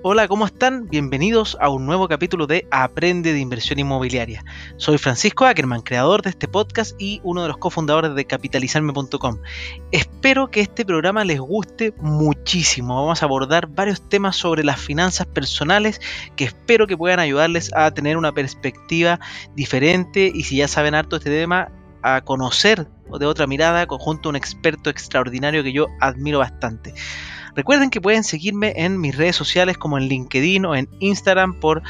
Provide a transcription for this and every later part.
Hola, ¿cómo están? Bienvenidos a un nuevo capítulo de Aprende de Inversión Inmobiliaria. Soy Francisco Ackerman, creador de este podcast y uno de los cofundadores de capitalizarme.com. Espero que este programa les guste muchísimo. Vamos a abordar varios temas sobre las finanzas personales que espero que puedan ayudarles a tener una perspectiva diferente y si ya saben harto este tema, a conocer de otra mirada junto a un experto extraordinario que yo admiro bastante. Recuerden que pueden seguirme en mis redes sociales como en LinkedIn o en Instagram por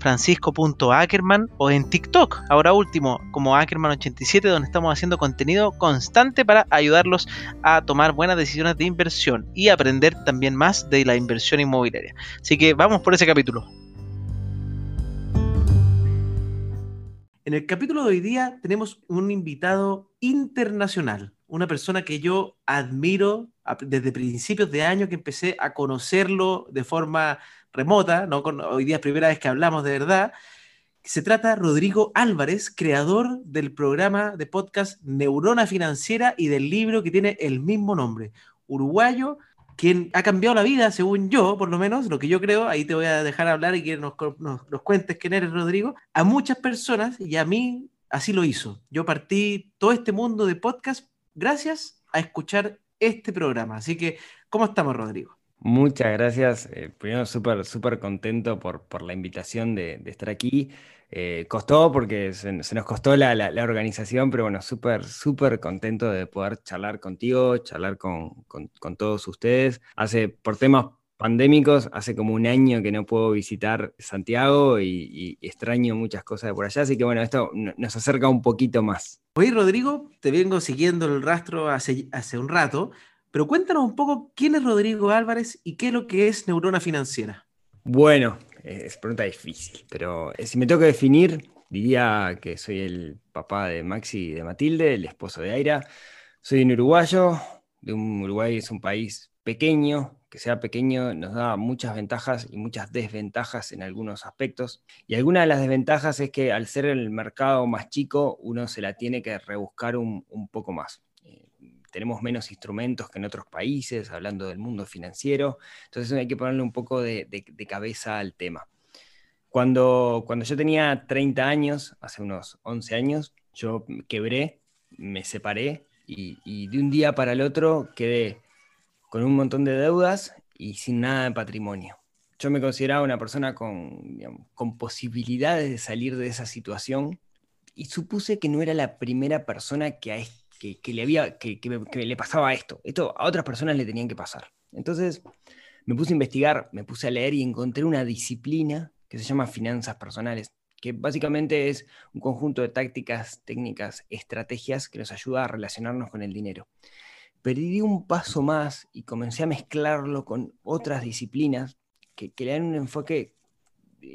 francisco.ackerman o en TikTok, ahora último, como Ackerman87, donde estamos haciendo contenido constante para ayudarlos a tomar buenas decisiones de inversión y aprender también más de la inversión inmobiliaria. Así que vamos por ese capítulo. En el capítulo de hoy día tenemos un invitado internacional, una persona que yo admiro desde principios de año que empecé a conocerlo de forma remota, ¿no? hoy día es primera vez que hablamos de verdad. Se trata de Rodrigo Álvarez, creador del programa de podcast Neurona Financiera y del libro que tiene el mismo nombre, uruguayo, quien ha cambiado la vida, según yo, por lo menos, lo que yo creo, ahí te voy a dejar hablar y que nos, nos, nos cuentes quién eres, Rodrigo, a muchas personas y a mí así lo hizo. Yo partí todo este mundo de podcast gracias a escuchar este programa. Así que, ¿cómo estamos, Rodrigo? Muchas gracias. Eh, primero, súper, súper contento por, por, la invitación de, estar aquí. Eh, costó porque se, nos costó la, la, organización, pero bueno, súper, súper contento de poder charlar contigo, charlar con, con, con todos ustedes. Hace, por temas pandémicos, hace como un año que no puedo visitar Santiago y, extraño muchas cosas de por allá, así que bueno, esto nos acerca un poquito más. Oye, Rodrigo, te vengo siguiendo el rastro hace, hace un rato, pero cuéntanos un poco quién es Rodrigo Álvarez y qué es lo que es Neurona Financiera. Bueno, es pregunta difícil, pero eh, si me tengo que definir, diría que soy el papá de Maxi y de Matilde, el esposo de Aira. Soy un uruguayo, de un Uruguay es un país pequeño, que sea pequeño nos da muchas ventajas y muchas desventajas en algunos aspectos. Y alguna de las desventajas es que al ser el mercado más chico, uno se la tiene que rebuscar un, poco más. Eh, tenemos menos instrumentos que en otros países, hablando del mundo financiero, entonces hay que ponerle un poco de, cabeza al tema. Cuando, cuando yo tenía 30 años, hace unos 11 años, yo quebré, me separé y, y de un día para el otro quedé con un montón de deudas y sin nada de patrimonio. Yo me consideraba una persona con, con posibilidades de salir de esa situación y supuse que no era la primera persona que, que, le, había, que, le pasaba esto. Esto a otras personas le tenían que pasar. Entonces me puse a investigar, me puse a leer y encontré una disciplina que se llama finanzas personales, que básicamente es un conjunto de tácticas, técnicas, estrategias que nos ayuda a relacionarnos con el dinero pero di un paso más y comencé a mezclarlo con otras disciplinas que, le dan un enfoque,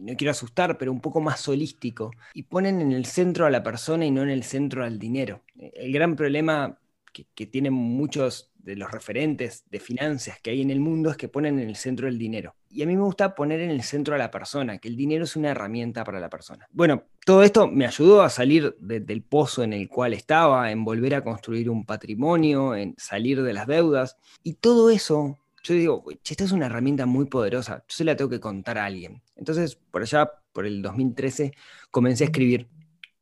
no quiero asustar, pero un poco más holístico, y ponen en el centro a la persona y no en el centro al dinero. El gran problema que, que tienen muchos de los referentes de finanzas que hay en el mundo es que ponen en el centro el dinero. Y a mí me gusta poner en el centro a la persona, que el dinero es una herramienta para la persona. Bueno, todo esto me ayudó a salir del pozo en el cual estaba, en volver a construir un patrimonio, en salir de las deudas. Y todo eso, yo digo, esta es una herramienta muy poderosa, yo se la tengo que contar a alguien. Entonces, por allá, por el 2013, comencé a escribir.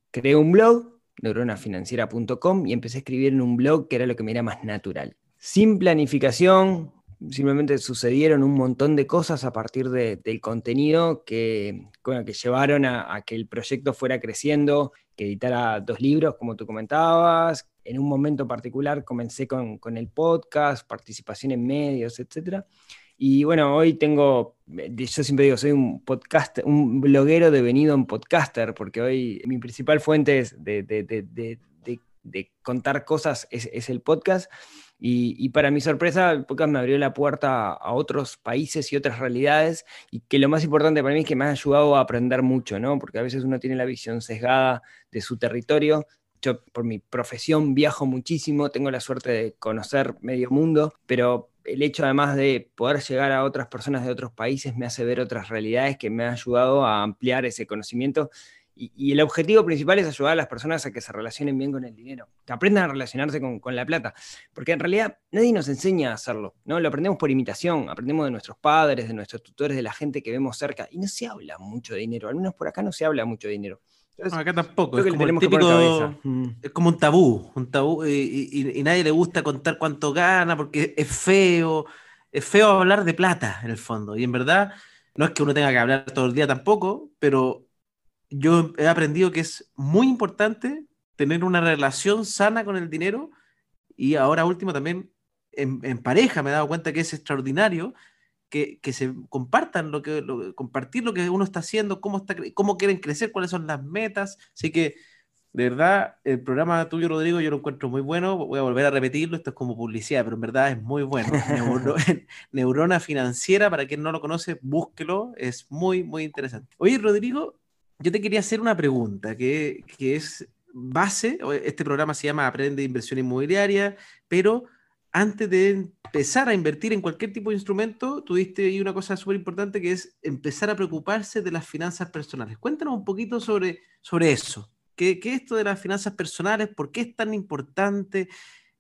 Creé un blog, neuronafinanciera.com, y empecé a escribir en un blog que era lo que me era más natural sin planificación, simplemente sucedieron un montón de cosas a partir del contenido que, que llevaron a, que el proyecto fuera creciendo, que editara dos libros, como tú comentabas. En un momento particular comencé con, el podcast, participación en medios, etc. Y bueno, hoy tengo, yo siempre digo, soy un podcast, un bloguero devenido en podcaster, porque hoy mi principal fuente de, contar cosas es el podcast. Y, para mi sorpresa, el podcast me abrió la puerta a otros países y otras realidades, y que lo más importante para mí es que me ha ayudado a aprender mucho, ¿no? Porque a veces uno tiene la visión sesgada de su territorio. Yo por mi profesión viajo muchísimo, tengo la suerte de conocer medio mundo, pero el hecho además de poder llegar a otras personas de otros países me hace ver otras realidades que me ha ayudado a ampliar ese conocimiento Y, el objetivo principal es ayudar a las personas a que se relacionen bien con el dinero, que aprendan a relacionarse con, la plata, porque en realidad nadie nos enseña a hacerlo, ¿no? Lo aprendemos por imitación, aprendemos de nuestros padres, de nuestros tutores, de la gente que vemos cerca, y no se habla mucho de dinero, al menos por acá no se habla mucho de dinero. acá tampoco, es como, típico, mm. es como un tabú, un tabú y, y, nadie le gusta contar cuánto gana porque es feo, es feo hablar de plata en el fondo, y en verdad no es que uno tenga que hablar todo el día tampoco, pero yo he aprendido que es muy importante tener una relación sana con el dinero y ahora último también en, pareja me he dado cuenta que es extraordinario que, se compartan lo que compartir lo que uno está haciendo, cómo está cómo quieren crecer, cuáles son las metas. Así que de verdad el programa tuyo Rodrigo yo lo encuentro muy bueno, voy a volver a repetirlo, esto es como publicidad, pero en verdad es muy bueno. Neurona financiera para quien no lo conoce, búsquelo, es muy muy interesante. Oye Rodrigo, yo te quería hacer una pregunta que, es base, este programa se llama Aprende Inversión Inmobiliaria, pero antes de empezar a invertir en cualquier tipo de instrumento, tuviste ahí una cosa súper importante que es empezar a preocuparse de las finanzas personales. Cuéntanos un poquito sobre, sobre eso. ¿Qué, es esto de las finanzas personales? ¿Por qué es tan importante?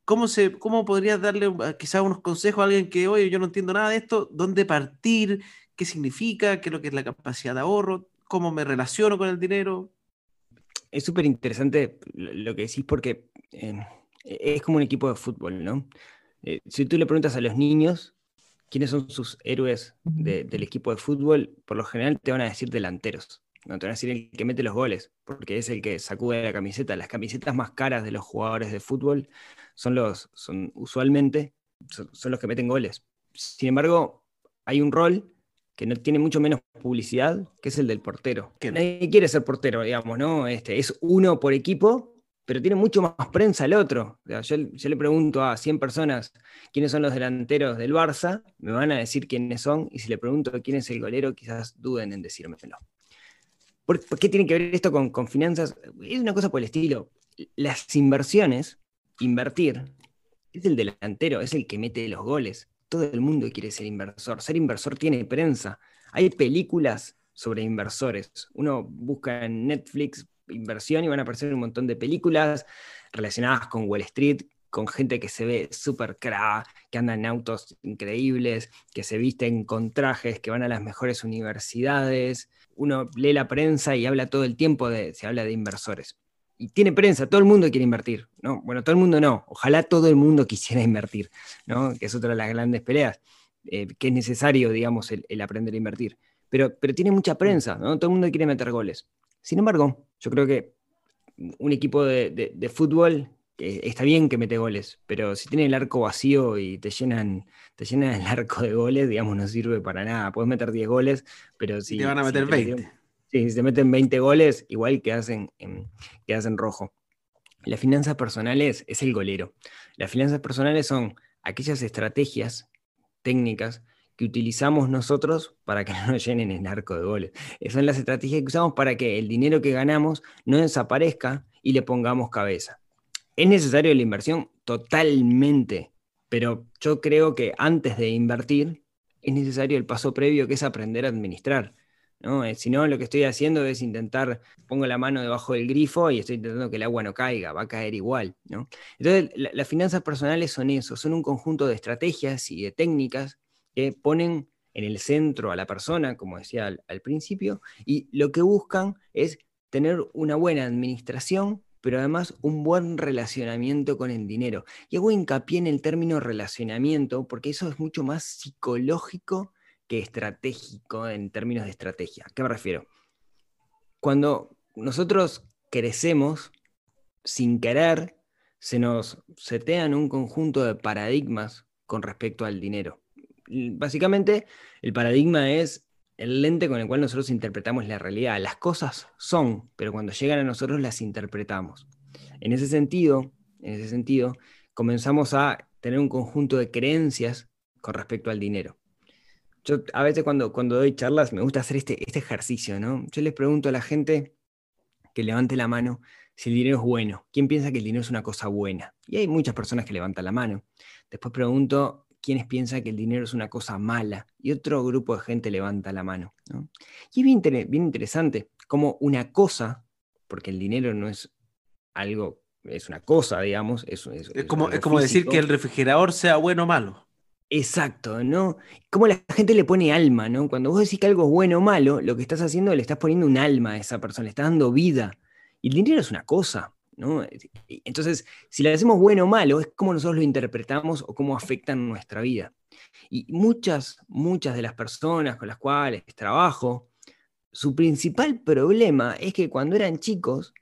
¿Cómo, se, cómo podrías darle quizás unos consejos a alguien que, oye, yo no entiendo nada de esto? ¿Dónde partir? ¿Qué significa? ¿Qué es lo que es la capacidad de ahorro? Cómo me relaciono con el dinero. Es súper interesante lo que decís porque eh, es como un equipo de fútbol, ¿no? Eh, si tú le preguntas a los niños quiénes son sus héroes del equipo de fútbol, por lo general te van a decir delanteros. No te van a decir el que mete los goles, porque es el que sacude la camiseta. Las camisetas más caras de los jugadores de fútbol son los, son usualmente son los que meten goles. Sin embargo, hay un rol que no tiene mucho menos publicidad, que es el del portero. Que nadie quiere ser portero, digamos, ¿no? Este, es uno por equipo, pero tiene mucho más prensa el otro. yo, le pregunto a 100 personas quiénes son los delanteros del Barça, me van a decir quiénes son, y si le pregunto quién es el golero, quizás duden en decírmelo. ¿Por, qué tiene que ver esto con, con finanzas? Es una cosa por el estilo. Las inversiones, invertir, es el delantero, es el que mete los goles todo el mundo quiere ser inversor. Ser inversor tiene prensa. Hay películas sobre inversores. Uno busca en Netflix inversión y van a aparecer un montón de películas relacionadas con Wall Street, con gente que se ve súper cra, que anda en autos increíbles, que se visten con trajes, que van a las mejores universidades. Uno lee la prensa y habla todo el tiempo de, se habla de inversores y tiene prensa, todo el mundo quiere invertir, ¿no? Bueno, todo el mundo no, ojalá todo el mundo quisiera invertir, ¿no? Que es otra de las grandes peleas, eh, que es necesario, digamos, el, aprender a invertir. Pero, pero tiene mucha prensa, ¿no? Todo el mundo quiere meter goles. Sin embargo, yo creo que un equipo de, fútbol está bien que mete goles, pero si tiene el arco vacío y te llenan, te llenan el arco de goles, digamos, no sirve para nada. Puedes meter 10 goles, pero si... Te van a meter 20 si se meten 20 goles, igual que hacen en, hacen rojo. Las finanzas personales es el golero. Las finanzas personales son aquellas estrategias técnicas que utilizamos nosotros para que no nos llenen el arco de goles. Son las estrategias que usamos para que el dinero que ganamos no desaparezca y le pongamos cabeza. ¿Es necesario la inversión? Totalmente. Pero yo creo que antes de invertir es necesario el paso previo que es aprender a administrar. Eh, si no, lo que estoy haciendo es intentar, pongo la mano debajo del grifo y estoy intentando que el agua no caiga, va a caer igual. Entonces, las finanzas personales son eso, son un conjunto de estrategias y de técnicas que ponen en el centro a la persona, como decía al, al principio, y lo que buscan es tener una buena administración pero además un buen relacionamiento con el dinero. Y hago hincapié en el término relacionamiento porque eso es mucho más psicológico que estratégico en términos de estrategia. ¿A qué me refiero? Cuando nosotros crecemos, sin querer, se nos setean un conjunto de paradigmas con respecto al dinero. Básicamente, el paradigma es el lente con el cual nosotros interpretamos la realidad. Las cosas son, pero cuando llegan a nosotros las interpretamos. En ese sentido, en ese sentido, comenzamos a tener un conjunto de creencias con respecto al dinero. Yo a veces cuando, cuando doy charlas me gusta hacer este, este ejercicio, ¿no? Yo les pregunto a la gente que levante la mano si el dinero es bueno. ¿Quién piensa que el dinero es una cosa buena? Y hay muchas personas que levantan la mano. Después pregunto quiénes piensan que el dinero es una cosa mala. Y otro grupo de gente levanta la mano. Y es bien, bien interesante cómo una cosa porque el dinero no es algo, es una cosa, digamos. Es, como, es como decir que el refrigerador sea bueno o malo. Exacto, ¿no? Como la gente le pone alma, ¿no? Cuando vos decís que algo es bueno o malo, lo que estás haciendo le estás poniendo un alma a esa persona, le estás dando vida. Y el dinero es una cosa, ¿no? Entonces, si le hacemos bueno o malo, es como nosotros lo interpretamos o cómo afecta nuestra vida. Y muchas, muchas de las personas con las cuales trabajo, su principal problema es que cuando eran chicos,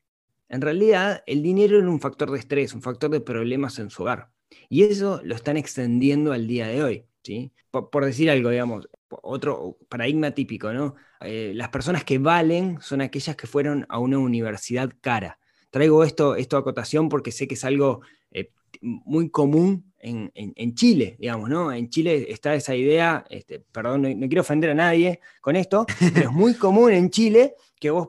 en realidad el dinero era un factor de estrés, un factor de problemas en su hogar. Y eso lo están extendiendo al día de hoy. ¿sí? Por, decir algo, digamos, otro paradigma típico, ¿no? Eh, las personas que valen son aquellas que fueron a una universidad cara. Traigo esto, esto a acotación porque sé que es algo eh, muy común en, Chile, digamos, ¿no? En Chile está esa idea, este, perdón, no, quiero ofender a nadie con esto, pero es muy común en Chile que vos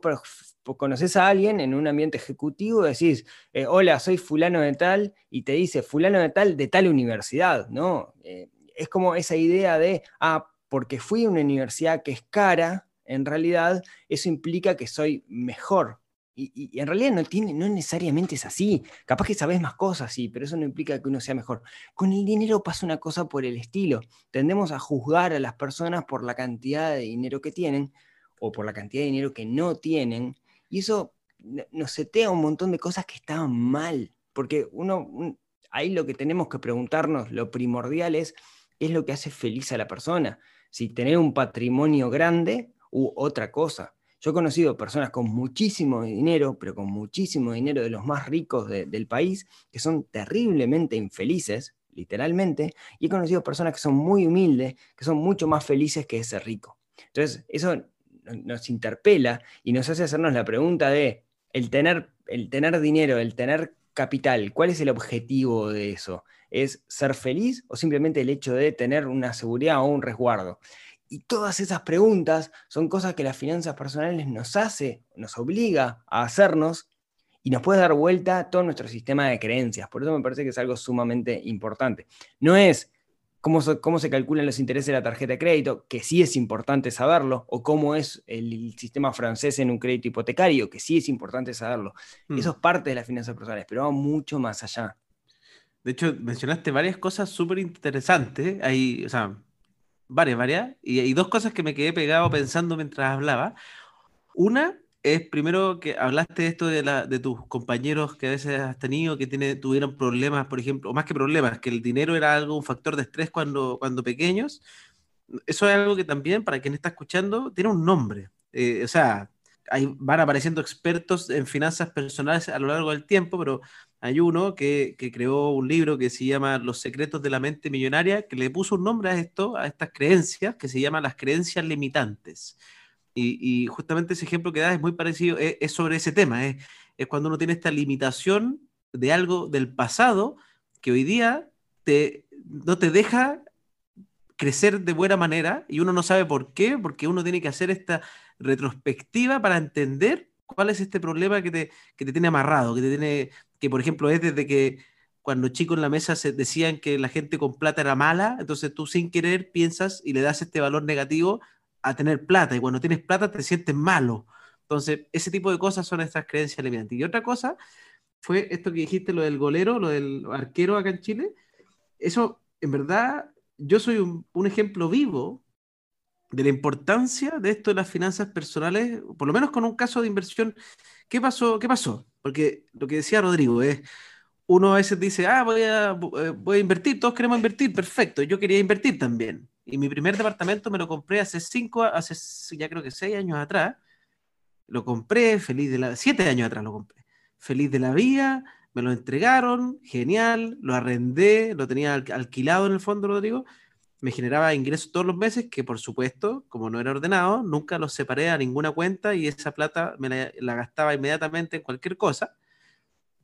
conoces a alguien en un ambiente ejecutivo, decís, eh, hola, soy fulano de tal, y te dice fulano de tal de tal universidad, ¿no? Eh, es como esa idea de, ah, porque fui a una universidad que es cara, en realidad eso implica que soy mejor. Y, en realidad no, tiene, no necesariamente es así. Capaz que sabes más cosas, sí, pero eso no implica que uno sea mejor. Con el dinero pasa una cosa por el estilo. Tendemos a juzgar a las personas por la cantidad de dinero que tienen o por la cantidad de dinero que no tienen y eso nos setea un montón de cosas que estaban mal, porque uno, ahí lo que tenemos que preguntarnos, lo primordial es, ¿qué es lo que hace feliz a la persona? Si tener un patrimonio grande u otra cosa. Yo he conocido personas con muchísimo dinero, pero con muchísimo dinero de los más ricos del país, que son terriblemente infelices, literalmente, y he conocido personas que son muy humildes, que son mucho más felices que ese rico. Entonces, eso nos interpela y nos hace hacernos la pregunta de el tener, el tener dinero, el tener capital, ¿cuál es el objetivo de eso? ¿Es ser feliz o simplemente el hecho de tener una seguridad o un resguardo? Y todas esas preguntas son cosas que las finanzas personales nos hace, nos obliga a hacernos y nos puede dar vuelta todo nuestro sistema de creencias. Por eso me parece que es algo sumamente importante. No es cómo, se calculan los intereses de la tarjeta de crédito, que sí es importante saberlo, o cómo es el sistema francés en un crédito hipotecario, que sí es importante saberlo. Hmm. Eso es parte de las finanzas personales, pero va mucho más allá. De hecho, mencionaste varias cosas súper interesantes. Hay, o sea, varias, varias. Y hay dos cosas que me quedé pegado pensando mientras hablaba. Una es primero que hablaste de esto de, la, de tus compañeros que a veces has tenido, que tiene, tuvieron problemas, por ejemplo, o más que problemas, que el dinero era algo, un factor de estrés cuando, cuando pequeños. Eso es algo que también, para quien está escuchando, tiene un nombre. Eh, o sea, hay, van apareciendo expertos en finanzas personales a lo largo del tiempo, pero hay uno que, que, creó un libro que se llama Los secretos de la mente millonaria, que le puso un nombre a esto, a estas creencias, que se llama las creencias limitantes. Y, justamente ese ejemplo que das es muy parecido, es, sobre ese tema, es, es, cuando uno tiene esta limitación de algo del pasado que hoy día te, no te deja crecer de buena manera y uno no sabe por qué, porque uno tiene que hacer esta retrospectiva para entender cuál es este problema que te, que te tiene amarrado, que te tiene, que por ejemplo es desde que cuando chicos en la mesa se decían que la gente con plata era mala, entonces tú sin querer piensas y le das este valor negativo a tener plata y cuando tienes plata te sientes malo. Entonces, ese tipo de cosas son estas creencias limitantes. Y otra cosa fue esto que dijiste, lo del golero, lo del arquero acá en Chile. Eso, en verdad, yo soy un, ejemplo vivo de la importancia de esto de las finanzas personales, por lo menos con un caso de inversión. ¿Qué pasó? ¿Qué pasó? Porque lo que decía Rodrigo es, uno a veces dice, ah, voy a, eh, voy a invertir, todos queremos invertir, perfecto, yo quería invertir también. Y mi primer departamento me lo compré hace cinco, hace ya creo que seis años atrás. Lo compré, feliz de la... Siete años atrás lo compré. Feliz de la vida, me lo entregaron, genial, lo arrendé, lo tenía alquilado en el fondo, lo digo. Me generaba ingresos todos los meses, que por supuesto, como no era ordenado, nunca los separé a ninguna cuenta y esa plata me la, la gastaba inmediatamente en cualquier cosa.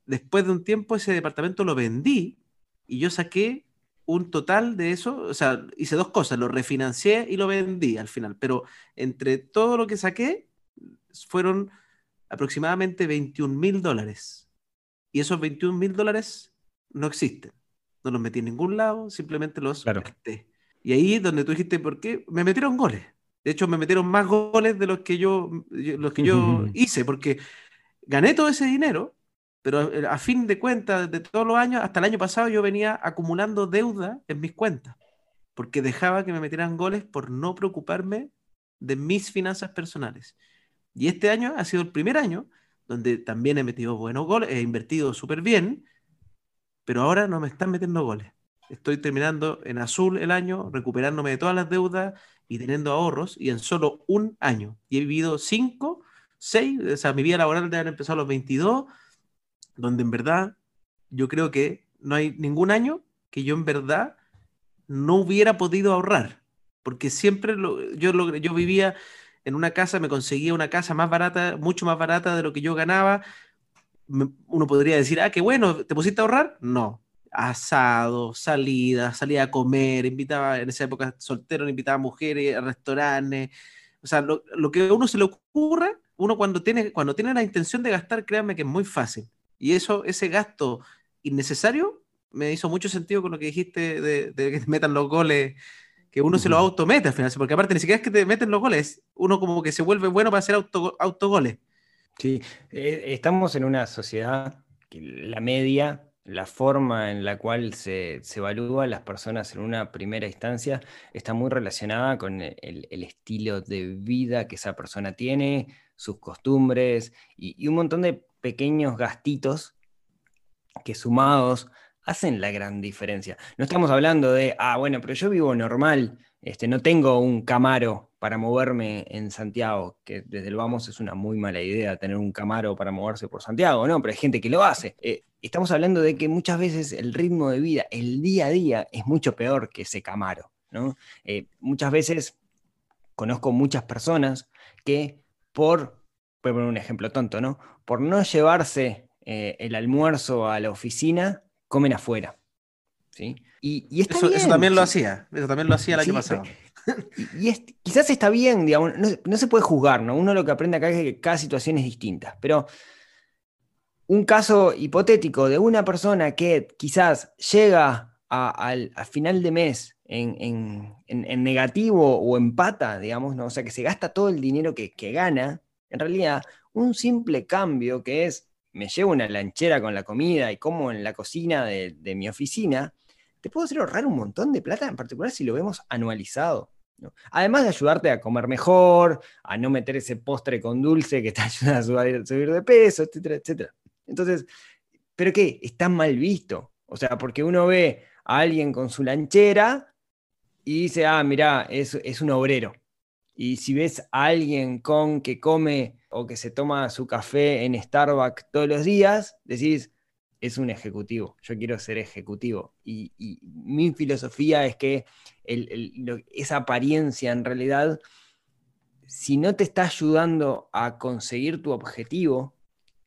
Después de un tiempo ese departamento lo vendí y yo saqué un total de eso, o sea, hice dos cosas, lo refinancié y lo vendí al final, pero entre todo lo que saqué fueron aproximadamente 21 mil dólares. Y esos 21 mil dólares no existen. No los metí en ningún lado, simplemente los claro. Y ahí es donde tú dijiste, ¿por qué? Me metieron goles. De hecho, me metieron más goles de los que yo, los que yo hice, porque gané todo ese dinero, pero eh, a fin de cuentas, de todos los años, hasta el año pasado yo venía acumulando deuda en mis cuentas, porque dejaba que me metieran goles por no preocuparme de mis finanzas personales. Y este año ha sido el primer año donde también he metido buenos goles, he invertido súper bien, pero ahora no me están metiendo goles. Estoy terminando en azul el año, recuperándome de todas las deudas y teniendo ahorros, y en solo un año. Y he vivido cinco, seis, o sea, mi vida laboral debe haber empezado a los 22, donde en verdad yo creo que no hay ningún año que yo en verdad no hubiera podido ahorrar, porque siempre yo, yo vivía en una casa, me conseguía una casa más barata, mucho más barata de lo que yo ganaba. uno podría decir, ah, qué bueno, ¿te pusiste a ahorrar? No. Asado, salida, salía a comer, invitaba, en esa época soltero, invitaba a mujeres a restaurantes. O sea, lo, que a uno se le ocurra, uno cuando tiene, cuando tiene la intención de gastar, créanme que es muy fácil. Y eso, ese gasto innecesario, me hizo mucho sentido con lo que dijiste de, de que metan los goles que uno se lo automete al final, porque aparte ni siquiera es que te meten los goles, uno como que se vuelve bueno para hacer auto, autogoles. Sí, eh, estamos en una sociedad que la media, la forma en la cual se, se evalúa a las personas en una primera instancia está muy relacionada con el, estilo de vida que esa persona tiene, sus costumbres y, y un montón de pequeños gastitos que sumados hacen la gran diferencia. No estamos hablando de, ah, bueno, pero yo vivo normal, este, no tengo un Camaro para moverme en Santiago, que desde el vamos es una muy mala idea tener un Camaro para moverse por Santiago, ¿no? Pero hay gente que lo hace. Eh, estamos hablando de que muchas veces el ritmo de vida, el día a día, es mucho peor que ese Camaro, ¿no? Eh, muchas veces conozco muchas personas que por, voy a poner un ejemplo tonto, ¿no? Por no llevarse eh, el almuerzo a la oficina, comen afuera. ¿sí? Y, eso, también lo hacía, eso también lo hacía el año pasado. Y, quizás está bien, digamos, no, se puede juzgar, ¿no? Uno lo que aprende acá es que cada situación es distinta, pero un caso hipotético de una persona que quizás llega al final de mes en, negativo o empata, digamos, ¿no? o sea, que se gasta todo el dinero que, que gana, en realidad, un simple cambio que es me llevo una lanchera con la comida y como en la cocina de, mi oficina, te puedo hacer ahorrar un montón de plata, en particular si lo vemos anualizado. Además de ayudarte a comer mejor, a no meter ese postre con dulce que te ayuda a subir, de peso, etcétera, etcétera. Entonces, ¿pero qué? Está mal visto. O sea, porque uno ve a alguien con su lanchera y dice, ah, mira, es, es un obrero. Y si ves a alguien con que come o que se toma su café en Starbucks todos los días, decís, es un ejecutivo, yo quiero ser ejecutivo. Y, mi filosofía es que esa apariencia en realidad, si no te está ayudando a conseguir tu objetivo,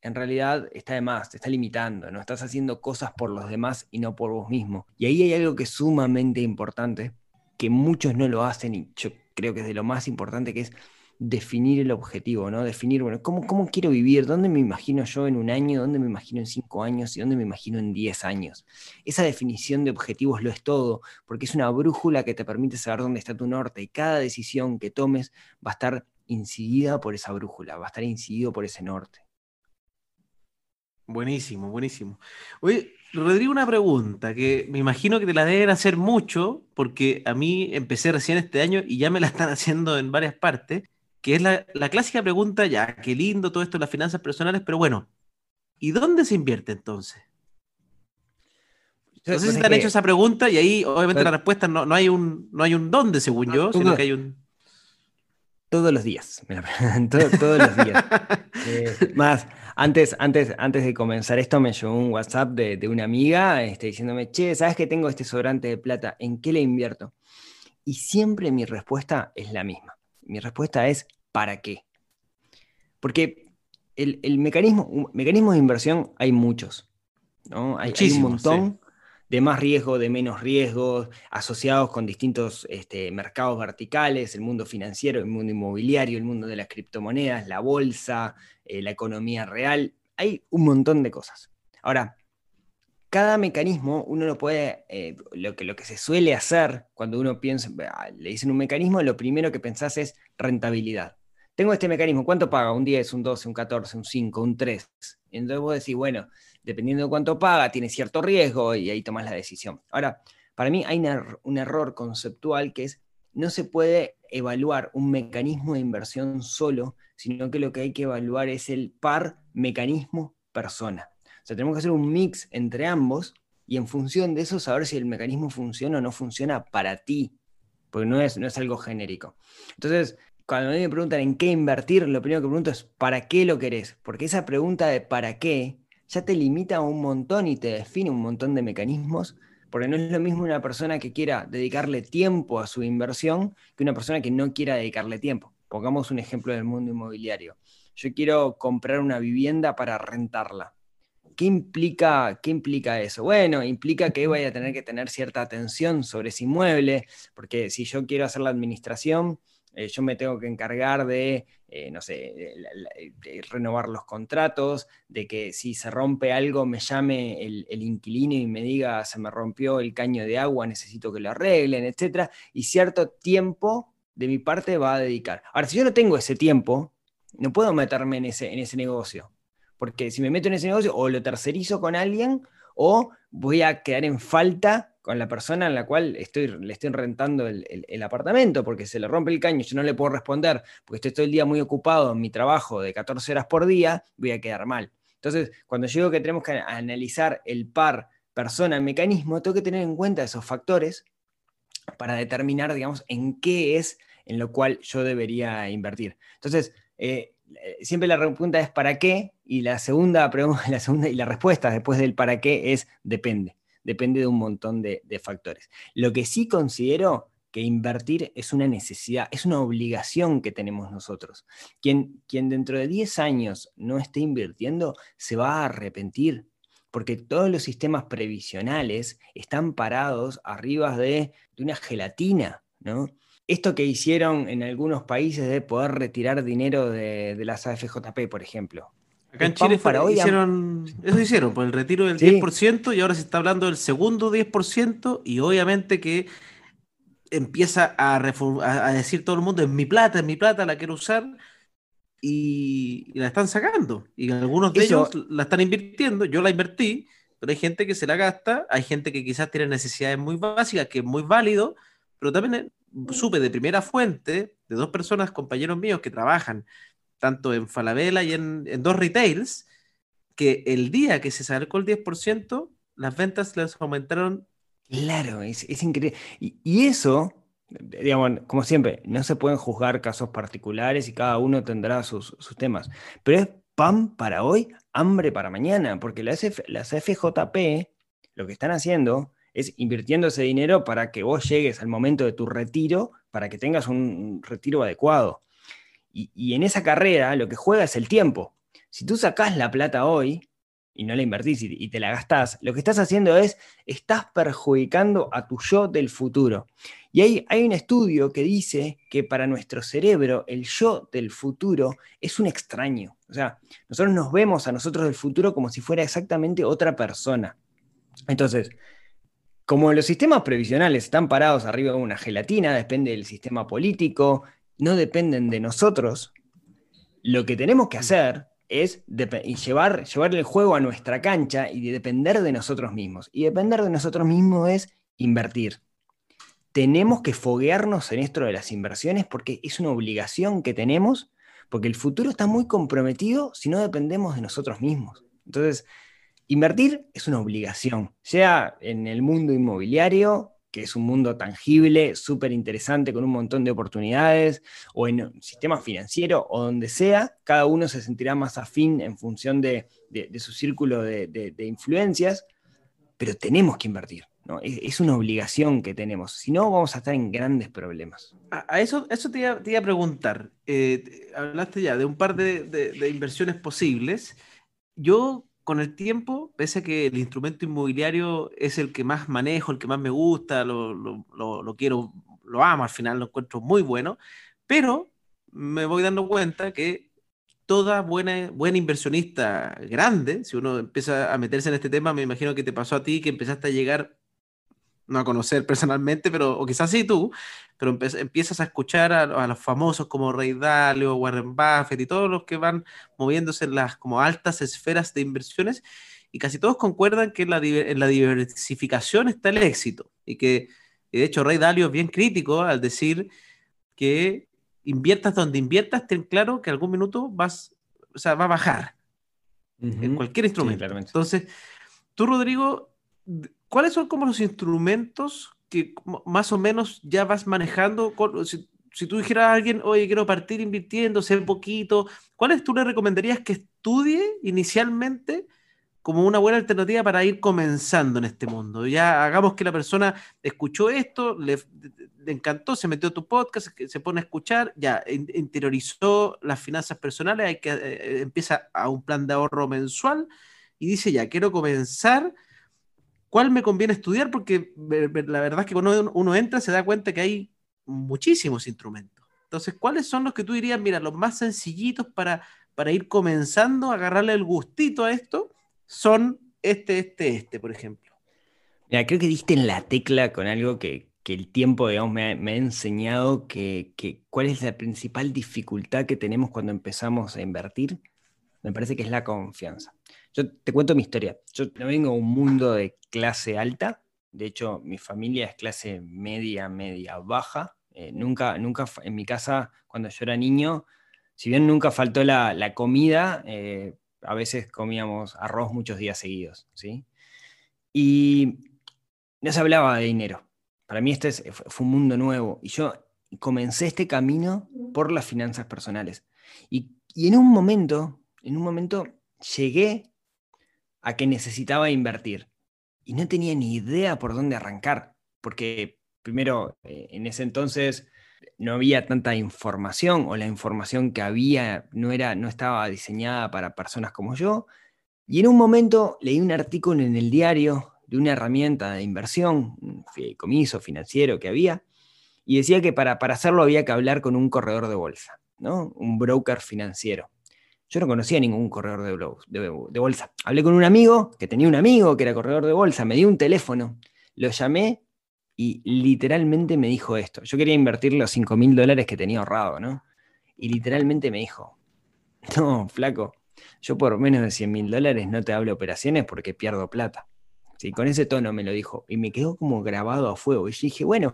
en realidad está de más, te está limitando, no estás haciendo cosas por los demás y no por vos mismo. Y ahí hay algo que es sumamente importante, que muchos no lo hacen y yo creo que es de lo más importante, que es definir el objetivo, ¿no? Definir, bueno, ¿cómo, ¿cómo quiero vivir? ¿Dónde me imagino yo en un año? ¿Dónde me imagino en cinco años? ¿Y dónde me imagino en diez años? Esa definición de objetivos lo es todo, porque es una brújula que te permite saber dónde está tu norte y cada decisión que tomes va a estar incidida por esa brújula, va a estar incidido por ese norte. Buenísimo, buenísimo. Rodrigo, una pregunta que me imagino que te la deben hacer mucho, porque a mí empecé recién este año y ya me la están haciendo en varias partes, que es la, clásica pregunta, ya, qué lindo todo esto de las finanzas personales, pero bueno, ¿y dónde se invierte entonces? No sé si te han hecho esa pregunta y ahí obviamente la respuesta no, no, hay un, no hay un dónde, según yo, sino que hay un... Todos los días, todos los días. Eh, más, antes, antes, antes de comenzar esto me llegó un WhatsApp de, de una amiga este, diciéndome, che, ¿sabes que tengo este sobrante de plata? ¿En qué le invierto? Y siempre mi respuesta es la misma mi respuesta es ¿para qué? Porque el, mecanismo, mecanismos de inversión hay muchos. ¿no? Hay, un montón de más riesgo, de menos riesgo, asociados con distintos este, mercados verticales, el mundo financiero, el mundo inmobiliario, el mundo de las criptomonedas, la bolsa, eh, la economía real. Hay un montón de cosas. Ahora, cada mecanismo uno lo puede, eh, lo, que, lo que se suele hacer cuando uno piensa, ah, le dicen un mecanismo, lo primero que pensás es rentabilidad. tengo este mecanismo, ¿cuánto paga? Un 10, un 12, un 14, un 5, un 3. Entonces vos decís, bueno, dependiendo de cuánto paga, tiene cierto riesgo y ahí tomas la decisión. Ahora, para mí hay un error conceptual que es, no se puede evaluar un mecanismo de inversión solo, sino que lo que hay que evaluar es el par mecanismo-persona. O sea, tenemos que hacer un mix entre ambos y en función de eso saber si el mecanismo funciona o no funciona para ti, porque no es, no es algo genérico. Entonces, cuando a mí me preguntan en qué invertir, lo primero que pregunto es ¿para qué lo querés? Porque esa pregunta de ¿para qué? Ya te limita un montón y te define un montón de mecanismos, porque no es lo mismo una persona que quiera dedicarle tiempo a su inversión que una persona que no quiera dedicarle tiempo. Pongamos un ejemplo del mundo inmobiliario. Yo quiero comprar una vivienda para rentarla. ¿Qué implica, ¿Qué implica eso? Bueno, implica que voy a tener que tener cierta atención sobre ese inmueble, porque si yo quiero hacer la administración, eh, yo me tengo que encargar de, eh, no sé, renovar los contratos, de que si se rompe algo me llame el, inquilino y me diga se me rompió el caño de agua, necesito que lo arreglen, etc. Y cierto tiempo de mi parte va a dedicar. Ahora, si yo no tengo ese tiempo, no puedo meterme en ese, en ese negocio. Porque si me meto en ese negocio, o lo tercerizo con alguien, o voy a quedar en falta con la persona en la cual estoy, le estoy rentando el, apartamento, porque se le rompe el caño, yo no le puedo responder, porque estoy todo el día muy ocupado en mi trabajo de 14 horas por día, voy a quedar mal. Entonces, cuando yo digo que tenemos que analizar el par persona-mecanismo, tengo que tener en cuenta esos factores para determinar, digamos, en qué es en lo cual yo debería invertir. Entonces, eh, eh, siempre la pregunta es ¿para qué? Y la segunda, la segunda y la respuesta después del ¿para qué? es depende depende de un montón de, factores. Lo que sí considero que invertir es una necesidad, es una obligación que tenemos nosotros. Quien, quien dentro de 10 años no esté invirtiendo se va a arrepentir, porque todos los sistemas previsionales están parados arriba de, una gelatina, ¿no? Esto que hicieron en algunos países de poder retirar dinero de, de las AFJP, por ejemplo, Acá en Chile para hoy hicieron, eso hicieron, por pues, el retiro del 10% y ahora se está hablando del segundo 10% y obviamente que empieza a, a, decir todo el mundo, es mi plata, es mi plata, la quiero usar y, la están sacando. Y algunos de ellos la están invirtiendo, yo la invertí, pero hay gente que se la gasta, hay gente que quizás tiene necesidades muy básicas, que es muy válido, pero también supe de primera fuente de dos personas, compañeros míos que trabajan tanto en Falabella y en, dos retails, que el día que se sacó el 10%, las ventas les aumentaron. Claro, es, increíble. Y, eso, digamos, como siempre, no se pueden juzgar casos particulares y cada uno tendrá sus, temas, pero es pan para hoy, hambre para mañana, porque las, las FJP lo que están haciendo es invirtiendo ese dinero para que vos llegues al momento de tu retiro, para que tengas un retiro adecuado. Y, en esa carrera lo que juega es el tiempo. Si tú sacás la plata hoy y no la invertís y, te la gastás, lo que estás haciendo es, estás perjudicando a tu yo del futuro. Y hay, hay un estudio que dice que para nuestro cerebro el yo del futuro es un extraño. O sea, nosotros nos vemos a nosotros del futuro como si fuera exactamente otra persona. Entonces, como los sistemas previsionales están parados arriba de una gelatina, depende del sistema político, no dependen de nosotros, lo que tenemos que hacer es llevar, llevar el juego a nuestra cancha y depender de nosotros mismos. Y depender de nosotros mismos es invertir. Tenemos que foguearnos en esto de las inversiones porque es una obligación que tenemos, porque el futuro está muy comprometido si no dependemos de nosotros mismos. Entonces, invertir es una obligación, sea en el mundo inmobiliario, que es un mundo tangible, súper interesante, con un montón de oportunidades, o en un sistema financiero, o donde sea, cada uno se sentirá más afín en función de, su círculo de, influencias, pero tenemos que invertir. ¿no? Es, una obligación que tenemos, si no vamos a estar en grandes problemas. A, eso, eso te, iba, a preguntar, eh, hablaste ya de un par de inversiones posibles. Yo con el tiempo, pese a que el instrumento inmobiliario es el que más manejo, el que más me gusta, lo, quiero, lo amo al final, lo encuentro muy bueno, pero me voy dando cuenta que toda buena, buena inversionista grande, si uno empieza a meterse en este tema, me imagino que te pasó a ti, que empezaste a llegar no a conocer personalmente, pero, o quizás sí tú, pero empiezas a escuchar a, los famosos como Ray Dalio, Warren Buffett y todos los que van moviéndose en las como altas esferas de inversiones y casi todos concuerdan que en la, en la diversificación está el éxito y que de hecho Ray Dalio es bien crítico al decir que inviertas donde inviertas, ten claro que algún minuto vas, o sea, va a bajar en cualquier instrumento. Entonces, tú Rodrigo, ¿cuáles son como los instrumentos que más o menos ya vas manejando? Si, tú dijeras a alguien, oye, quiero partir invirtiendo, sé poquito, ¿cuáles tú le recomendarías que estudie inicialmente como una buena alternativa para ir comenzando en este mundo? Ya hagamos que la persona escuchó esto, le, encantó, se metió a tu podcast, se pone a escuchar, ya interiorizó las finanzas personales, hay que, eh, empieza a un plan de ahorro mensual y dice, ya, quiero comenzar ¿Cuál me conviene estudiar? Porque la verdad es que cuando uno entra se da cuenta que hay muchísimos instrumentos. Entonces, ¿cuáles son los que tú dirías, mira, los más sencillitos para, para ir comenzando a agarrarle el gustito a esto? Son este, este, este, por ejemplo. Mira, creo que diste en la tecla con algo que, el tiempo, digamos, me ha, enseñado que, que, cuál es la principal dificultad que tenemos cuando empezamos a invertir. Me parece que es la confianza. Yo te cuento mi historia. Yo no vengo de un mundo de clase alta. De hecho, mi familia es clase media, media, baja. Eh, nunca, nunca en mi casa, cuando yo era niño, si bien nunca faltó la, comida, eh, a veces comíamos arroz muchos días seguidos. ¿sí? Y no se hablaba de dinero. Para mí este fue un mundo nuevo. Y yo comencé este camino por las finanzas personales. Y, y en un momento, en un momento llegué a que necesitaba invertir. Y no tenía ni idea por dónde arrancar, porque primero, eh, en ese entonces no había tanta información o la información que había no, era, no estaba diseñada para personas como yo. Y en un momento leí un artículo en el diario de una herramienta de inversión, un fideicomiso financiero que había, y decía que para, para hacerlo había que hablar con un corredor de bolsa, ¿no? un broker financiero. Yo no conocía ningún corredor de, bolsa. Hablé con un amigo que tenía un amigo que era corredor de bolsa, me dio un teléfono, lo llamé y literalmente me dijo esto. Yo quería invertir los 5 mil dólares que tenía ahorrado, ¿no? Y literalmente me dijo, no, flaco, yo por menos de 100 mil dólares no te hablo operaciones porque pierdo plata. Sí, con ese tono me lo dijo y me quedó como grabado a fuego. Y yo dije, bueno,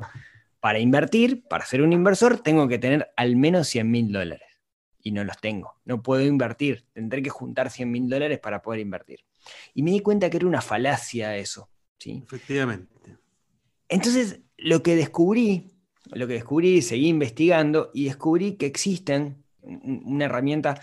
para invertir, para ser un inversor, tengo que tener al menos 100 mil dólares y no los tengo. No puedo invertir. Tendré que juntar 100 mil dólares para poder invertir. Y me di cuenta que era una falacia eso. ¿sí? Efectivamente. Entonces, lo que descubrí, lo que descubrí, seguí investigando y descubrí que existen una herramienta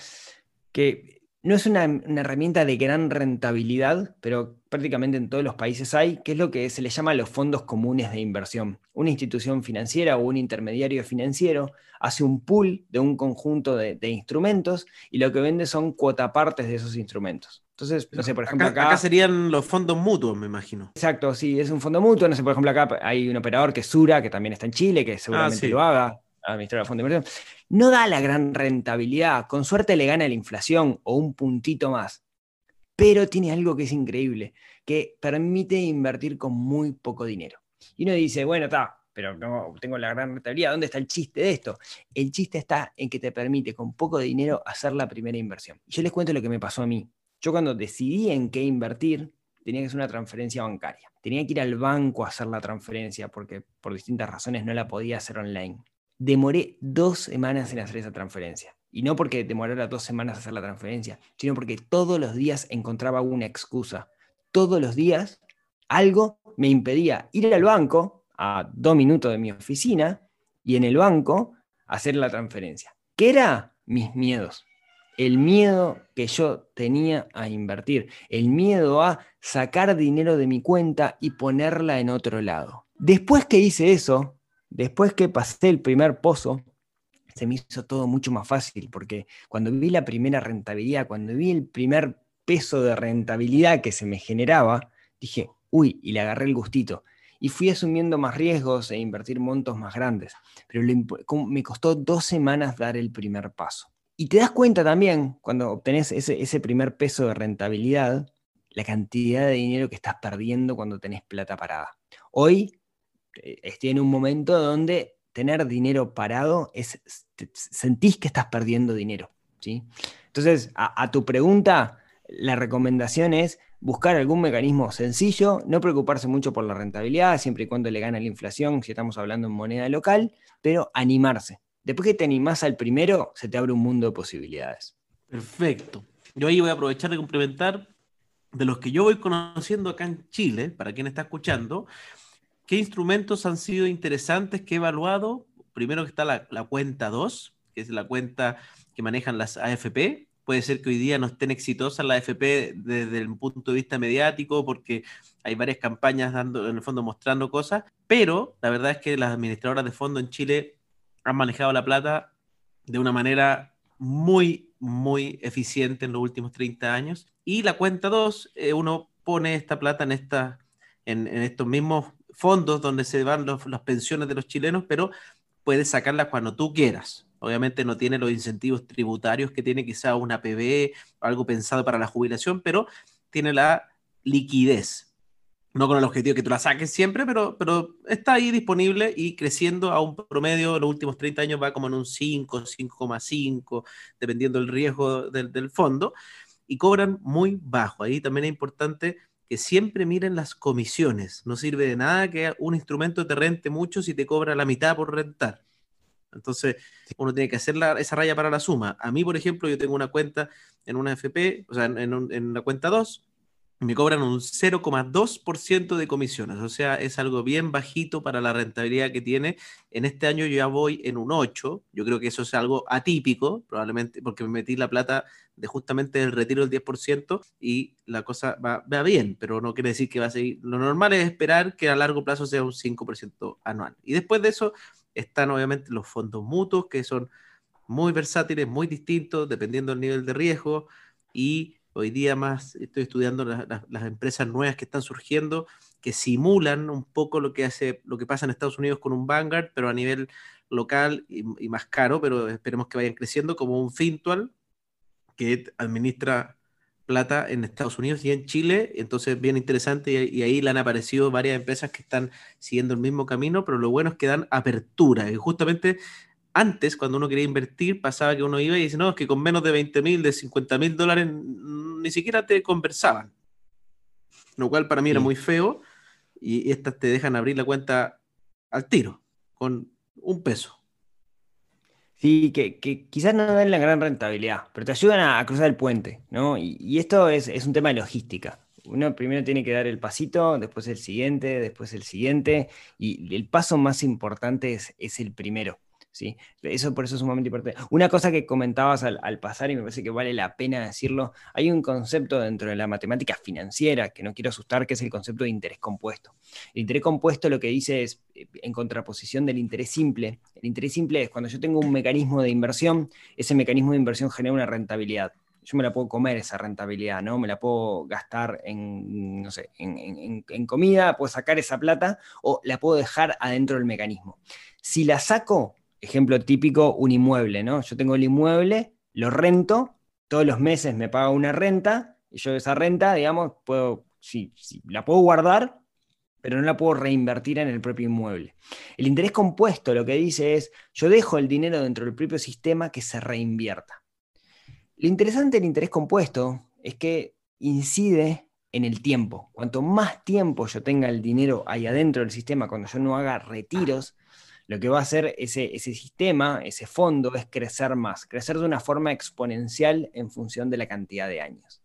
que no es una, herramienta de gran rentabilidad, pero prácticamente en todos los países hay, que es lo que se le llama los fondos comunes de inversión. Una institución financiera o un intermediario financiero hace un pool de un conjunto de, instrumentos y lo que vende son cuotapartes de esos instrumentos. Entonces, no sé, por ejemplo, acá, serían los fondos mutuos, me imagino. Exacto, sí, es un fondo mutuo. No sé, por ejemplo, acá hay un operador que es Sura, que también está en Chile, que seguramente ah, lo haga, administrar el fondo de inversión no da la gran rentabilidad, con suerte le gana la inflación o un puntito más, pero tiene algo que es increíble, que permite invertir con muy poco dinero. Y uno dice, bueno, está, pero no tengo la gran rentabilidad, ¿dónde está el chiste de esto? El chiste está en que te permite con poco dinero hacer la primera inversión. Yo les cuento lo que me pasó a mí. Yo cuando decidí en qué invertir, tenía que hacer una transferencia bancaria. Tenía que ir al banco a hacer la transferencia porque por distintas razones no la podía hacer online demoré dos semanas en hacer esa transferencia. Y no porque demorara dos semanas hacer la transferencia, sino porque todos los días encontraba una excusa. Todos los días algo me impedía ir al banco a dos minutos de mi oficina y en el banco hacer la transferencia. ¿Qué era? Mis miedos. El miedo que yo tenía a invertir, el miedo a sacar dinero de mi cuenta y ponerla en otro lado. Después que hice eso, Después que pasé el primer pozo, se me hizo todo mucho más fácil, porque cuando vi la primera rentabilidad, cuando vi el primer peso de rentabilidad que se me generaba, dije, uy, y le agarré el gustito. Y fui asumiendo más riesgos e invertir montos más grandes. Pero me costó dos semanas dar el primer paso. Y te das cuenta también, cuando obtenés ese, ese primer peso de rentabilidad, la cantidad de dinero que estás perdiendo cuando tenés plata parada Hoy estoy en un momento donde tener dinero parado es, sentís que estás perdiendo dinero. ¿sí? Entonces, a, tu pregunta, la recomendación es buscar algún mecanismo sencillo, no preocuparse mucho por la rentabilidad, siempre y cuando le gana la inflación, si estamos hablando en moneda local, pero animarse. Después que te animás al primero, se te abre un mundo de posibilidades. Perfecto. Yo ahí voy a aprovechar de complementar de los que yo voy conociendo acá en Chile, para quien está escuchando, qué instrumentos han sido interesantes que he evaluado. Primero que está la, la cuenta 2, que es la cuenta que manejan las AFP. Puede ser que hoy día no estén exitosas las AFP desde el punto de vista mediático, porque hay varias campañas dando, en el fondo mostrando cosas, pero la verdad es que las administradoras de fondo en Chile han manejado la plata de una manera muy, muy eficiente en los últimos 30 años. Y la cuenta 2, eh, uno pone esta plata en, esta, en, estos mismos fondos donde se van las pensiones de los chilenos, pero puedes sacarlas cuando tú quieras. Obviamente no tiene los incentivos tributarios que tiene quizá una PB, algo pensado para la jubilación, pero tiene la liquidez. No con el objetivo de que tú la saques siempre, pero, pero está ahí disponible y creciendo a un promedio, los últimos 30 años va como en un 5, 5,5, dependiendo del riesgo del, del fondo, y cobran muy bajo. Ahí también es importante que siempre miren las comisiones. No sirve de nada que un instrumento te rente mucho si te cobra la mitad por rentar. Entonces, uno tiene que hacer esa raya para la suma. A mí, por ejemplo, yo tengo una cuenta en una FP, o sea, en, en la cuenta 2, me cobran un 0,2% de comisiones, o sea, es algo bien bajito para la rentabilidad que tiene. En este año ya voy en un 8, yo creo que eso es algo atípico, probablemente porque me metí la plata de justamente el retiro del 10% y la cosa va, va bien, pero no quiere decir que va a seguir. Lo normal es esperar que a largo plazo sea un 5% anual. Y después de eso están obviamente los fondos mutuos, que son muy versátiles, muy distintos, dependiendo del nivel de riesgo y Hoy día más estoy estudiando las empresas nuevas que están surgiendo, que simulan un poco lo que, hace, lo que pasa en Estados Unidos con un Vanguard, pero a nivel local y, más caro, pero esperemos que vayan creciendo, como un Fintual, que administra plata en Estados Unidos y en Chile, entonces bien interesante y, y, ahí le han aparecido varias empresas que están siguiendo el mismo camino, pero lo bueno es que dan apertura. Y justamente antes, cuando uno quería invertir, pasaba que uno iba y dice, no, es que con menos de 20 mil, de 50 mil dólares, ni siquiera te conversaban. Lo cual para mí era muy feo. Y estas te dejan abrir la cuenta al tiro, con un peso. Sí, que, quizás no dan la gran rentabilidad, pero te ayudan a, cruzar el puente, ¿no? Y, esto es, un tema de logística. Uno primero tiene que dar el pasito, después el siguiente, después el siguiente, y el paso más importante es, es el primero. ¿Sí? Eso por eso es sumamente importante. Una cosa que comentabas al, pasar y me parece que vale la pena decirlo, hay un concepto dentro de la matemática financiera que no quiero asustar, que es el concepto de interés compuesto. El interés compuesto lo que dice es, eh, en contraposición del interés simple, el interés simple es cuando yo tengo un mecanismo de inversión, ese mecanismo de inversión genera una rentabilidad yo me la puedo comer esa rentabilidad, ¿no? Me la puedo gastar en, no sé, en, en, comida, puedo sacar esa plata o la puedo dejar adentro del mecanismo. Si la saco, ejemplo típico, un inmueble, ¿no? Yo tengo el inmueble, lo rento, todos los meses me paga una renta, y yo esa renta, digamos, puedo, sí, la puedo guardar, pero no la puedo reinvertir en el propio inmueble. El interés compuesto lo que dice es, yo dejo el dinero dentro del propio sistema que se reinvierta. Lo interesante del interés compuesto es que incide en el tiempo. Cuanto más tiempo yo tenga el dinero ahí adentro del sistema, cuando yo no haga retiros, lo que va a hacer ese, ese sistema, ese fondo, es crecer más, crecer de una forma exponencial en función de la cantidad de años.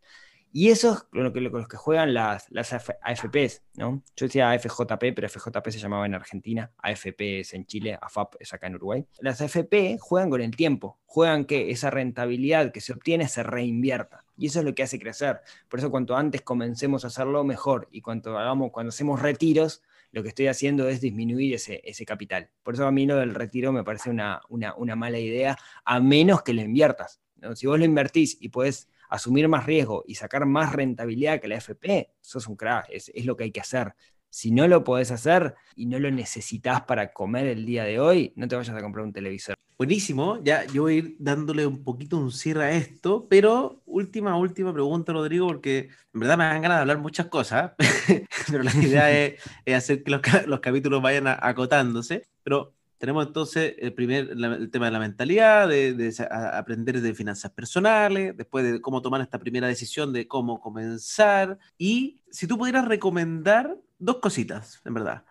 Y eso es lo que, los que juegan las, las AFPs, ¿no? Yo decía AFJP, pero FJP se llamaba en Argentina, AFP es en Chile, AFAP es acá en Uruguay. Las AFP juegan con el tiempo, juegan que esa rentabilidad que se obtiene se reinvierta. Y eso es lo que hace crecer. Por eso cuanto antes comencemos a hacerlo, mejor. Y cuanto hagamos, cuando hacemos retiros, lo que estoy haciendo es disminuir ese, ese capital. Por eso a mí lo del retiro me parece una, una, mala idea, a menos que lo inviertas. Si vos lo invertís y podés asumir más riesgo y sacar más rentabilidad que la FP, sos un crack, es, es lo que hay que hacer. Si no lo podés hacer y no lo necesitas para comer el día de hoy, no te vayas a comprar un televisor. Buenísimo, ya yo voy a ir dándole un poquito un cierre a esto, pero última, última pregunta, Rodrigo, porque en verdad me dan ganas de hablar muchas cosas, pero la idea es, hacer que los, capítulos vayan acotándose. Pero tenemos entonces el primer tema de la mentalidad, de, aprender de finanzas personales, después de cómo tomar esta primera decisión de cómo comenzar. Y si tú pudieras recomendar dos cositas, en verdad.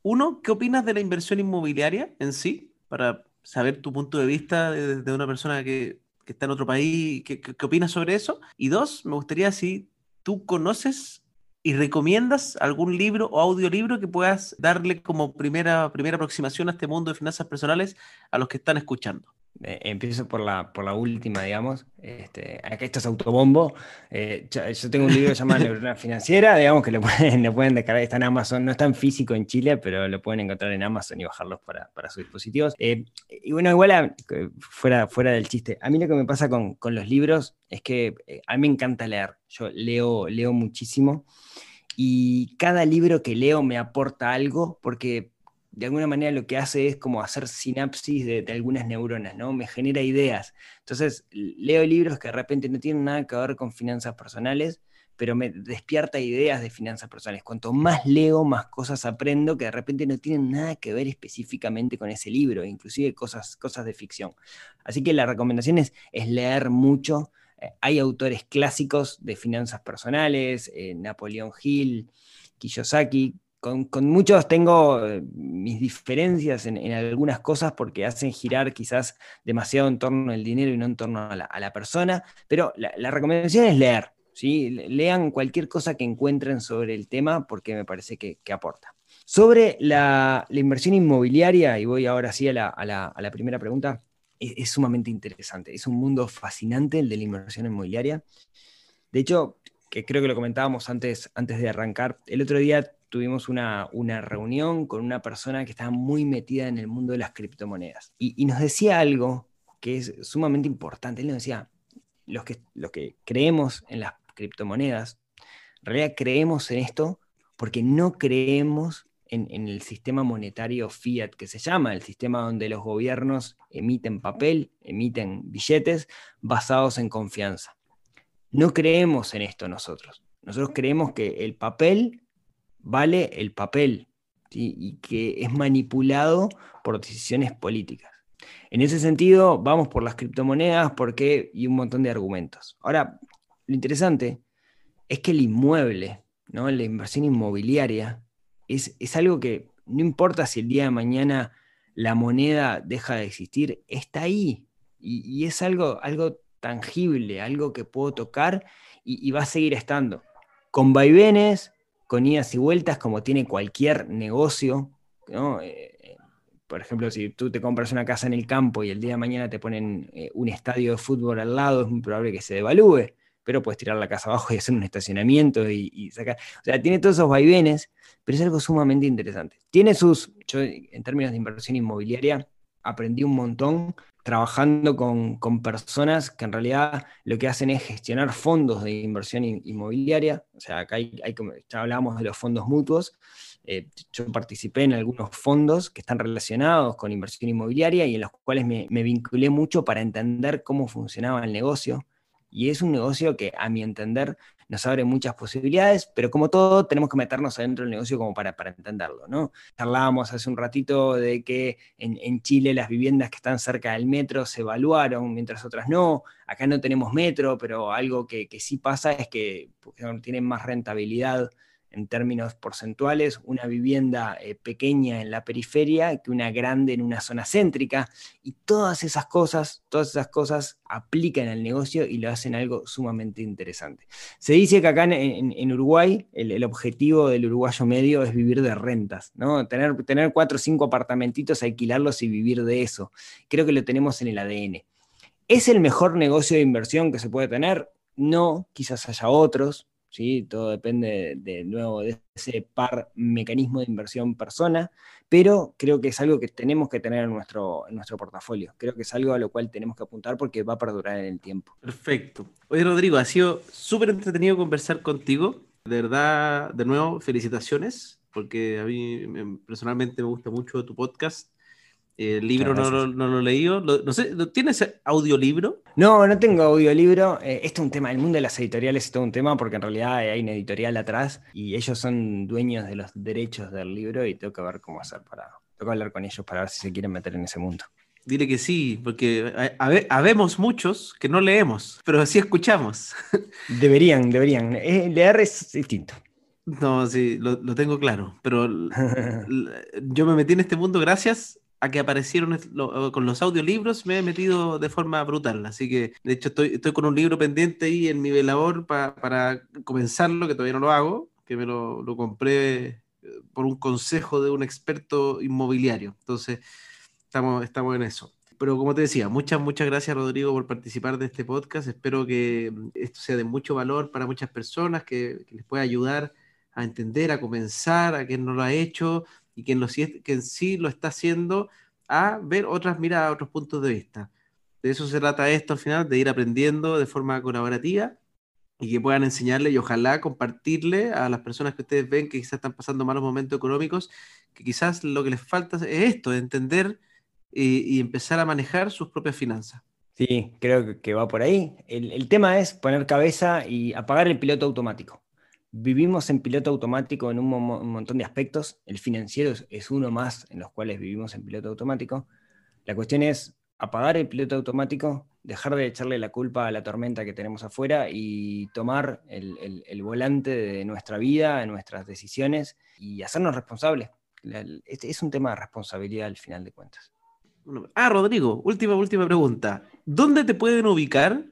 Uno, ¿qué opinas de la inversión inmobiliaria en sí? Para saber tu punto de vista de, una persona que, está en otro país, ¿qué, qué, opinas sobre eso? Y dos, me gustaría si tú conoces ¿Y recomiendas algún libro o audiolibro que puedas darle como primera, primera aproximación a este mundo de finanzas personales a los que están escuchando? Eh, empiezo por la, por la última, digamos. Este, acá esto es autobombo. Eh, yo, tengo un libro llamado Neurona Financiera, digamos que lo pueden, lo pueden descargar, está en Amazon, no está en físico en Chile, pero lo pueden encontrar en Amazon y bajarlos para, para sus dispositivos. Eh, y bueno, igual fuera, fuera del chiste, a mí lo que me pasa con, con los libros es que a mí me encanta leer. Yo leo, leo muchísimo y cada libro que leo me aporta algo porque de alguna manera lo que hace es como hacer sinapsis de, algunas neuronas, ¿no? Me genera ideas. Entonces, leo libros que de repente no tienen nada que ver con finanzas personales, pero me despierta ideas de finanzas personales. Cuanto más leo, más cosas aprendo que de repente no tienen nada que ver específicamente con ese libro, inclusive cosas, cosas de ficción. Así que la recomendación es, leer mucho. Eh, hay autores clásicos de finanzas personales, eh, Napoleón Hill, Kiyosaki, con, muchos tengo eh, mis diferencias en, algunas cosas porque hacen girar quizás demasiado en torno al dinero y no en torno a la, persona, pero la, recomendación es leer, ¿sí? lean cualquier cosa que encuentren sobre el tema porque me parece que, aporta. Sobre la, inversión inmobiliaria, y voy ahora sí a la, primera pregunta, es, es, sumamente interesante, es un mundo fascinante el de la inversión inmobiliaria. De hecho, que creo que lo comentábamos antes, antes de arrancar, el otro día tuvimos una, reunión con una persona que estaba muy metida en el mundo de las criptomonedas. Y, nos decía algo que es sumamente importante. Él nos decía, los que, que creemos en las criptomonedas, en realidad creemos en esto porque no creemos en, en, el sistema monetario fiat que se llama, el sistema donde los gobiernos emiten papel, emiten billetes basados en confianza. No creemos en esto nosotros. Nosotros creemos que el papel vale el papel y que es manipulado por decisiones políticas. En ese sentido, vamos por las criptomonedas porque y un montón de argumentos. Ahora, lo interesante es que el inmueble, ¿no? la inversión inmobiliaria, es, es algo que no importa si el día de mañana la moneda deja de existir, está ahí. Y, es algo, algo tangible, algo que puedo tocar y, y va a seguir estando. Con vaivenes, con idas y vueltas como tiene cualquier negocio, eh, eh, por ejemplo, si tú te compras una casa en el campo y el día de mañana te ponen eh, un estadio de fútbol al lado, es muy probable que se devalúe, pero puedes tirar la casa abajo y hacer un estacionamiento y, sacar. O sea, tiene todos esos vaivenes, pero es algo sumamente interesante. Tiene sus, yo en términos de inversión inmobiliaria, aprendí un montón trabajando con, personas que en realidad lo que hacen es gestionar fondos de inversión inmobiliaria. O sea, acá ya hablábamos de los fondos mutuos. Eh, yo participé en algunos fondos que están relacionados con inversión inmobiliaria y en los cuales me vinculé mucho para entender cómo funcionaba el negocio. Y es un negocio que, a mi entender, nos abre muchas posibilidades, pero como todo, tenemos que meternos adentro del negocio como para, para entenderlo, ¿no? Hablábamos hace un ratito de que en, Chile las viviendas que están cerca del metro se evaluaron, mientras otras no. Acá no tenemos metro, pero algo que, que sí pasa es que tienen más rentabilidad en términos porcentuales una vivienda eh, pequeña en la periferia que una grande en una zona céntrica. Y todas esas cosas, todas esas cosas aplican al negocio y lo hacen algo sumamente interesante. Se dice que acá en, Uruguay el, objetivo del uruguayo medio es vivir de rentas, ¿no? Tener, tener cuatro o cinco apartamentitos, alquilarlos y vivir de eso. Creo que lo tenemos en el ADN. ¿Es el mejor negocio de inversión que se puede tener? No, quizás haya otros, ¿sí? Todo depende de, nuevo de ese par mecanismo de inversión persona, pero creo que es algo que tenemos que tener en nuestro, en nuestro portafolio. Creo que es algo a lo cual tenemos que apuntar porque va a perdurar en el tiempo. Perfecto. Oye, Rodrigo, ha sido súper entretenido conversar contigo. De verdad, de nuevo, felicitaciones porque a mí personalmente me gusta mucho tu podcast. El libro no lo, no lo, he leído. no sé, ¿tienes audiolibro? No, no tengo audiolibro. Eh, este es un tema, el mundo de las editoriales es todo un tema porque en realidad hay una editorial atrás y ellos son dueños de los derechos del libro y tengo que ver cómo hacer para... Tengo que hablar con ellos para ver si se quieren meter en ese mundo. Dile que sí, porque habemos muchos que no leemos, pero sí escuchamos. Deberían, deberían. Eh, leer es distinto. No, sí, lo, tengo claro, pero yo me metí en este mundo gracias a que aparecieron con los audiolibros, me he metido de forma brutal. Así que, de hecho, estoy, estoy con un libro pendiente ahí en mi velador para comenzarlo, que todavía no lo hago, que me lo, lo compré eh, por un consejo de un experto inmobiliario. Entonces, estamos, estamos en eso. Pero como te decía, muchas, muchas gracias Rodrigo por participar de este podcast. Espero que mm, esto sea de mucho valor para muchas personas, que, les pueda ayudar a entender, a comenzar, a quien no lo ha hecho y quien, lo, sí lo está haciendo, a ver otras miradas, otros puntos de vista. De eso se trata esto al final, de ir aprendiendo de forma colaborativa y que puedan enseñarle y ojalá compartirle a las personas que ustedes ven que quizás están pasando malos momentos económicos, que quizás lo que les falta es esto, entender y, empezar a manejar sus propias finanzas. Sí, creo que va por ahí. El, tema es poner cabeza y apagar el piloto automático. Vivimos en piloto automático en un, montón de aspectos. El financiero es, uno más en los cuales vivimos en piloto automático. La cuestión es apagar el piloto automático, dejar de echarle la culpa a la tormenta que tenemos afuera y tomar el, volante de nuestra vida, de nuestras decisiones y hacernos responsables. Este es un tema de responsabilidad al final de cuentas. Ah, Rodrigo, última, última pregunta. ¿Dónde te pueden ubicar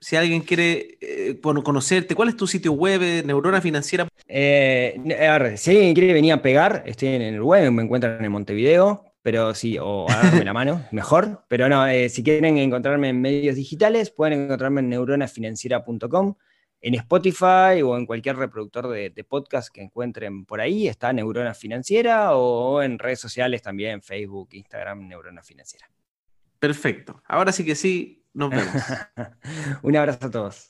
si alguien quiere eh, conocerte? ¿Cuál es tu sitio web, Neurona Financiera? Eh, a ver, si alguien quiere venir a pegar, estoy en el web, me encuentran en Montevideo, pero sí, o a darme la mano, mejor. Pero no, eh, si quieren encontrarme en medios digitales, pueden encontrarme en neuronafinanciera.com. En Spotify o en cualquier reproductor de, podcast que encuentren por ahí está Neurona Financiera o en redes sociales también, Facebook, Instagram, Neurona Financiera. Perfecto. Ahora sí que sí, nos vemos. Un abrazo a todos.